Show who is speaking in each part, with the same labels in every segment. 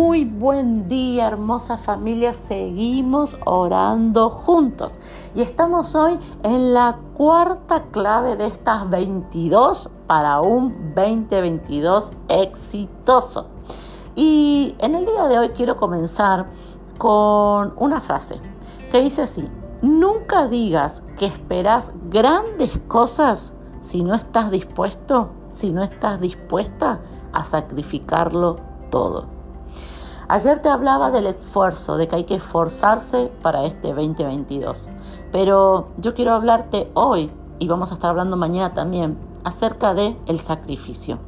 Speaker 1: Muy buen día, hermosa familia. Seguimos orando juntos. Y estamos hoy en la cuarta clave de estas 22 para un 2022 exitoso. Y en el día de hoy quiero comenzar con una frase que dice así. Nunca digas que esperas grandes cosas si no estás dispuesto, si no estás dispuesta a sacrificarlo todo. Ayer te hablaba del esfuerzo, de que hay que esforzarse para este 2022. Pero yo quiero hablarte hoy, y vamos a estar hablando mañana también, acerca de el sacrificio.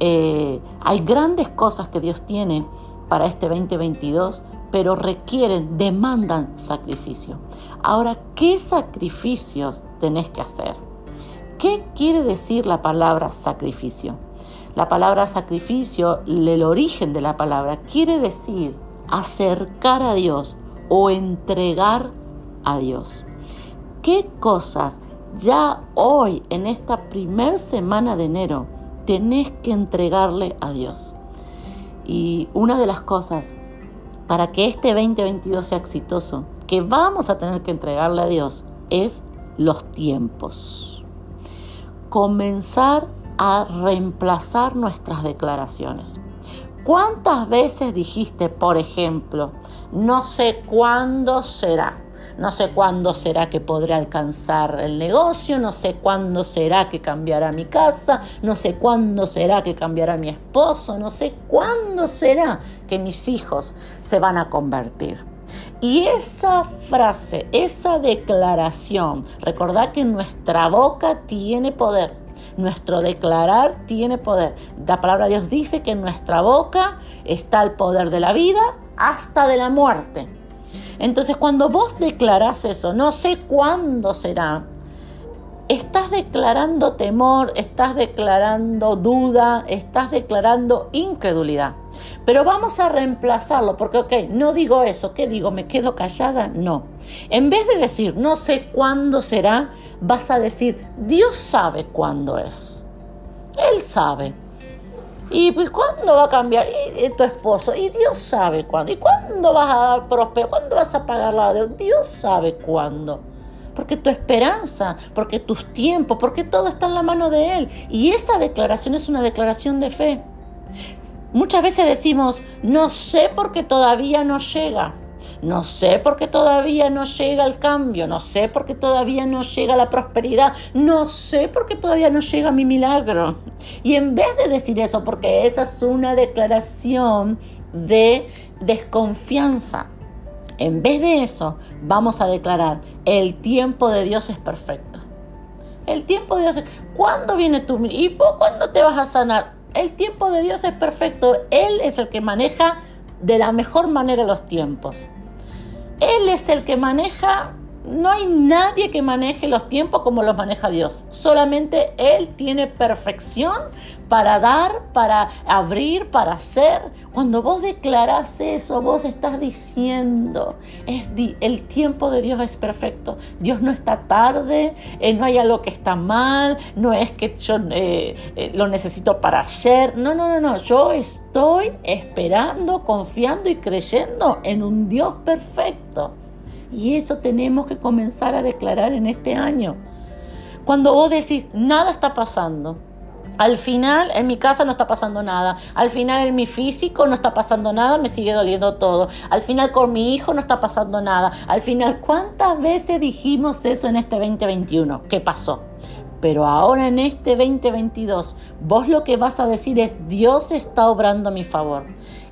Speaker 1: Eh, hay grandes cosas que Dios tiene para este 2022, pero requieren, demandan sacrificio. Ahora, ¿qué sacrificios tenés que hacer? ¿Qué quiere decir la palabra sacrificio? La palabra sacrificio, el origen de la palabra, quiere decir acercar a Dios o entregar a Dios. ¿Qué cosas ya hoy, en esta primera semana de enero, tenés que entregarle a Dios? Y una de las cosas para que este 2022 sea exitoso, que vamos a tener que entregarle a Dios, es los tiempos. Comenzar a reemplazar nuestras declaraciones. ¿Cuántas veces dijiste, por ejemplo, no sé cuándo será? No sé cuándo será que podré alcanzar el negocio, no sé cuándo será que cambiará mi casa, no sé cuándo será que cambiará mi esposo, no sé cuándo será que mis hijos se van a convertir. Y esa frase, esa declaración, recordad que nuestra boca tiene poder nuestro declarar tiene poder. La palabra de Dios dice que en nuestra boca está el poder de la vida hasta de la muerte. Entonces cuando vos declarás eso, no sé cuándo será, estás declarando temor, estás declarando duda, estás declarando incredulidad. Pero vamos a reemplazarlo, porque, ok, no digo eso, ¿qué digo? ¿Me quedo callada? No. En vez de decir, no sé cuándo será, vas a decir, Dios sabe cuándo es. Él sabe. ¿Y pues cuándo va a cambiar y, tu esposo? Y Dios sabe cuándo. ¿Y cuándo vas a prosperar? ¿Cuándo vas a pagar la deuda? Dios sabe cuándo porque tu esperanza, porque tus tiempos, porque todo está en la mano de Él. Y esa declaración es una declaración de fe. Muchas veces decimos, no sé porque todavía no llega. No sé por qué todavía no llega el cambio, no sé por qué todavía no llega la prosperidad, no sé por qué todavía no llega mi milagro. Y en vez de decir eso, porque esa es una declaración de desconfianza, en vez de eso, vamos a declarar, el tiempo de Dios es perfecto. El tiempo de Dios es... ¿Cuándo viene tu... ¿Y vos cuándo te vas a sanar? El tiempo de Dios es perfecto. Él es el que maneja de la mejor manera los tiempos. Él es el que maneja no hay nadie que maneje los tiempos como los maneja Dios. Solamente Él tiene perfección para dar, para abrir, para hacer. Cuando vos declarás eso, vos estás diciendo, el tiempo de Dios es perfecto. Dios no está tarde, eh, no hay algo que está mal, no es que yo eh, eh, lo necesito para ayer. No, no, no, no. Yo estoy esperando, confiando y creyendo en un Dios perfecto. Y eso tenemos que comenzar a declarar en este año. Cuando vos decís, nada está pasando, al final en mi casa no está pasando nada. Al final en mi físico no está pasando nada, me sigue doliendo todo. Al final con mi hijo no está pasando nada. Al final, ¿cuántas veces dijimos eso en este 2021? ¿Qué pasó? Pero ahora en este 2022, vos lo que vas a decir es, Dios está obrando a mi favor.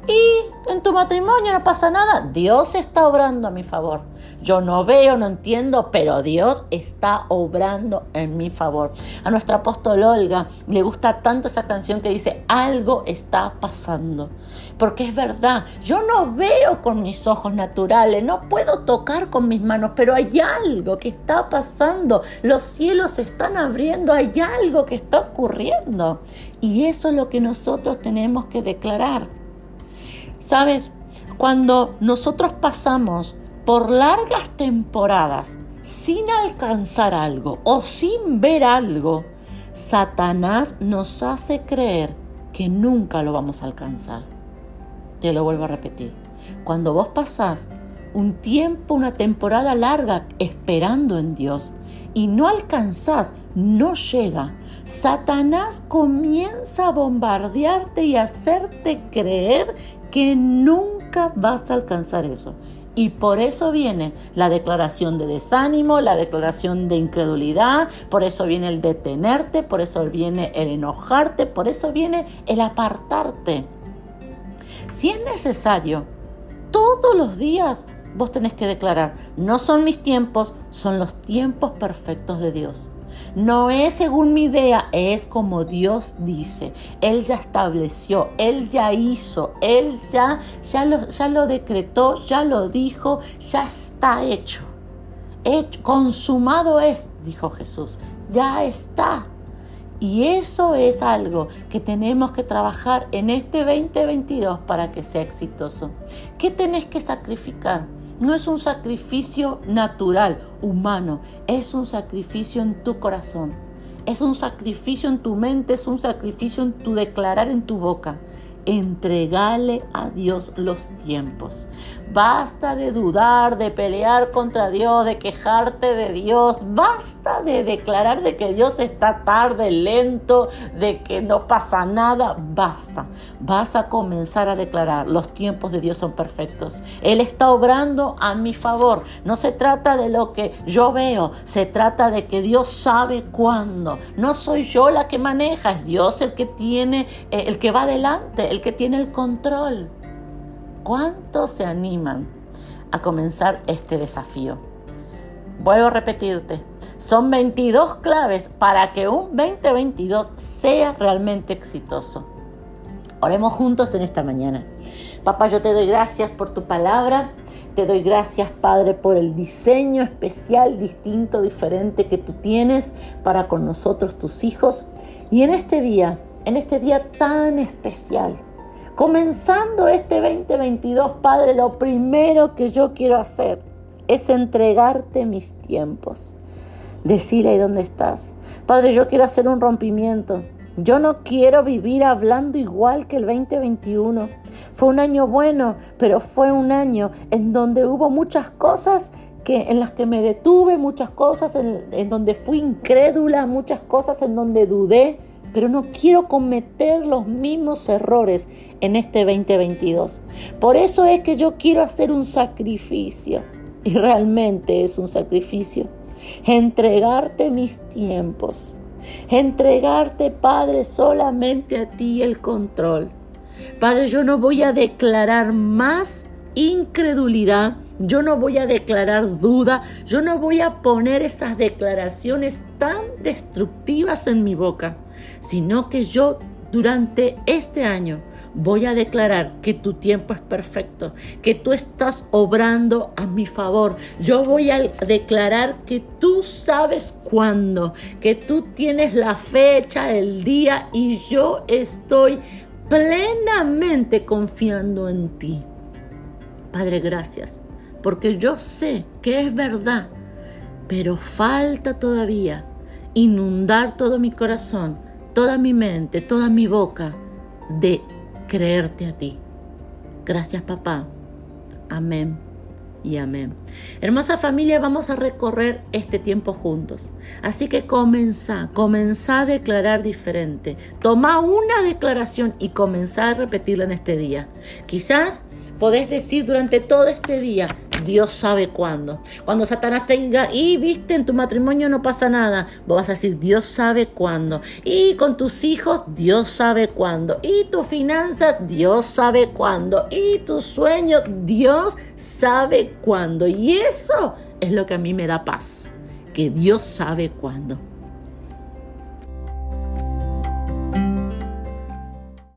Speaker 1: Y en tu matrimonio no pasa nada. Dios está obrando a mi favor. Yo no veo, no entiendo, pero Dios está obrando en mi favor. A nuestra apóstol Olga le gusta tanto esa canción que dice, algo está pasando. Porque es verdad, yo no veo con mis ojos naturales, no puedo tocar con mis manos, pero hay algo que está pasando. Los cielos se están abriendo, hay algo que está ocurriendo. Y eso es lo que nosotros tenemos que declarar. Sabes, cuando nosotros pasamos por largas temporadas sin alcanzar algo o sin ver algo, Satanás nos hace creer que nunca lo vamos a alcanzar. Te lo vuelvo a repetir. Cuando vos pasás un tiempo, una temporada larga esperando en Dios y no alcanzás, no llega, Satanás comienza a bombardearte y hacerte creer que nunca vas a alcanzar eso. Y por eso viene la declaración de desánimo, la declaración de incredulidad, por eso viene el detenerte, por eso viene el enojarte, por eso viene el apartarte. Si es necesario, todos los días vos tenés que declarar, no son mis tiempos, son los tiempos perfectos de Dios. No es según mi idea, es como Dios dice. Él ya estableció, Él ya hizo, Él ya, ya, lo, ya lo decretó, ya lo dijo, ya está hecho. hecho. Consumado es, dijo Jesús, ya está. Y eso es algo que tenemos que trabajar en este 2022 para que sea exitoso. ¿Qué tenés que sacrificar? No es un sacrificio natural, humano, es un sacrificio en tu corazón. Es un sacrificio en tu mente, es un sacrificio en tu declarar en tu boca entregale a Dios los tiempos. Basta de dudar, de pelear contra Dios, de quejarte de Dios. Basta de declarar de que Dios está tarde, lento, de que no pasa nada. Basta. Vas a comenzar a declarar, los tiempos de Dios son perfectos. Él está obrando a mi favor. No se trata de lo que yo veo, se trata de que Dios sabe cuándo. No soy yo la que maneja, es Dios el que tiene, eh, el que va adelante el que tiene el control. ¿Cuántos se animan a comenzar este desafío? Vuelvo a repetirte, son 22 claves para que un 2022 sea realmente exitoso. Oremos juntos en esta mañana. Papá, yo te doy gracias por tu palabra. Te doy gracias, Padre, por el diseño especial, distinto, diferente que tú tienes para con nosotros, tus hijos. Y en este día en este día tan especial. Comenzando este 2022, Padre, lo primero que yo quiero hacer es entregarte mis tiempos. Decir ahí dónde estás. Padre, yo quiero hacer un rompimiento. Yo no quiero vivir hablando igual que el 2021. Fue un año bueno, pero fue un año en donde hubo muchas cosas que, en las que me detuve, muchas cosas en, en donde fui incrédula, muchas cosas en donde dudé pero no quiero cometer los mismos errores en este 2022. Por eso es que yo quiero hacer un sacrificio, y realmente es un sacrificio, entregarte mis tiempos, entregarte, Padre, solamente a ti el control. Padre, yo no voy a declarar más incredulidad, yo no voy a declarar duda, yo no voy a poner esas declaraciones tan destructivas en mi boca, sino que yo durante este año voy a declarar que tu tiempo es perfecto, que tú estás obrando a mi favor. Yo voy a declarar que tú sabes cuándo, que tú tienes la fecha, el día y yo estoy plenamente confiando en ti. Padre, gracias, porque yo sé que es verdad, pero falta todavía inundar todo mi corazón, toda mi mente, toda mi boca de creerte a ti. Gracias, papá. Amén y amén. Hermosa familia, vamos a recorrer este tiempo juntos. Así que comenzá, comenzá a declarar diferente. Toma una declaración y comenzá a repetirla en este día. Quizás podés decir durante todo este día, Dios sabe cuándo. Cuando Satanás te diga, y viste, en tu matrimonio no pasa nada, vos vas a decir, Dios sabe cuándo. Y con tus hijos, Dios sabe cuándo. Y tu finanza, Dios sabe cuándo. Y tu sueño, Dios sabe cuándo. Y eso es lo que a mí me da paz, que Dios sabe cuándo.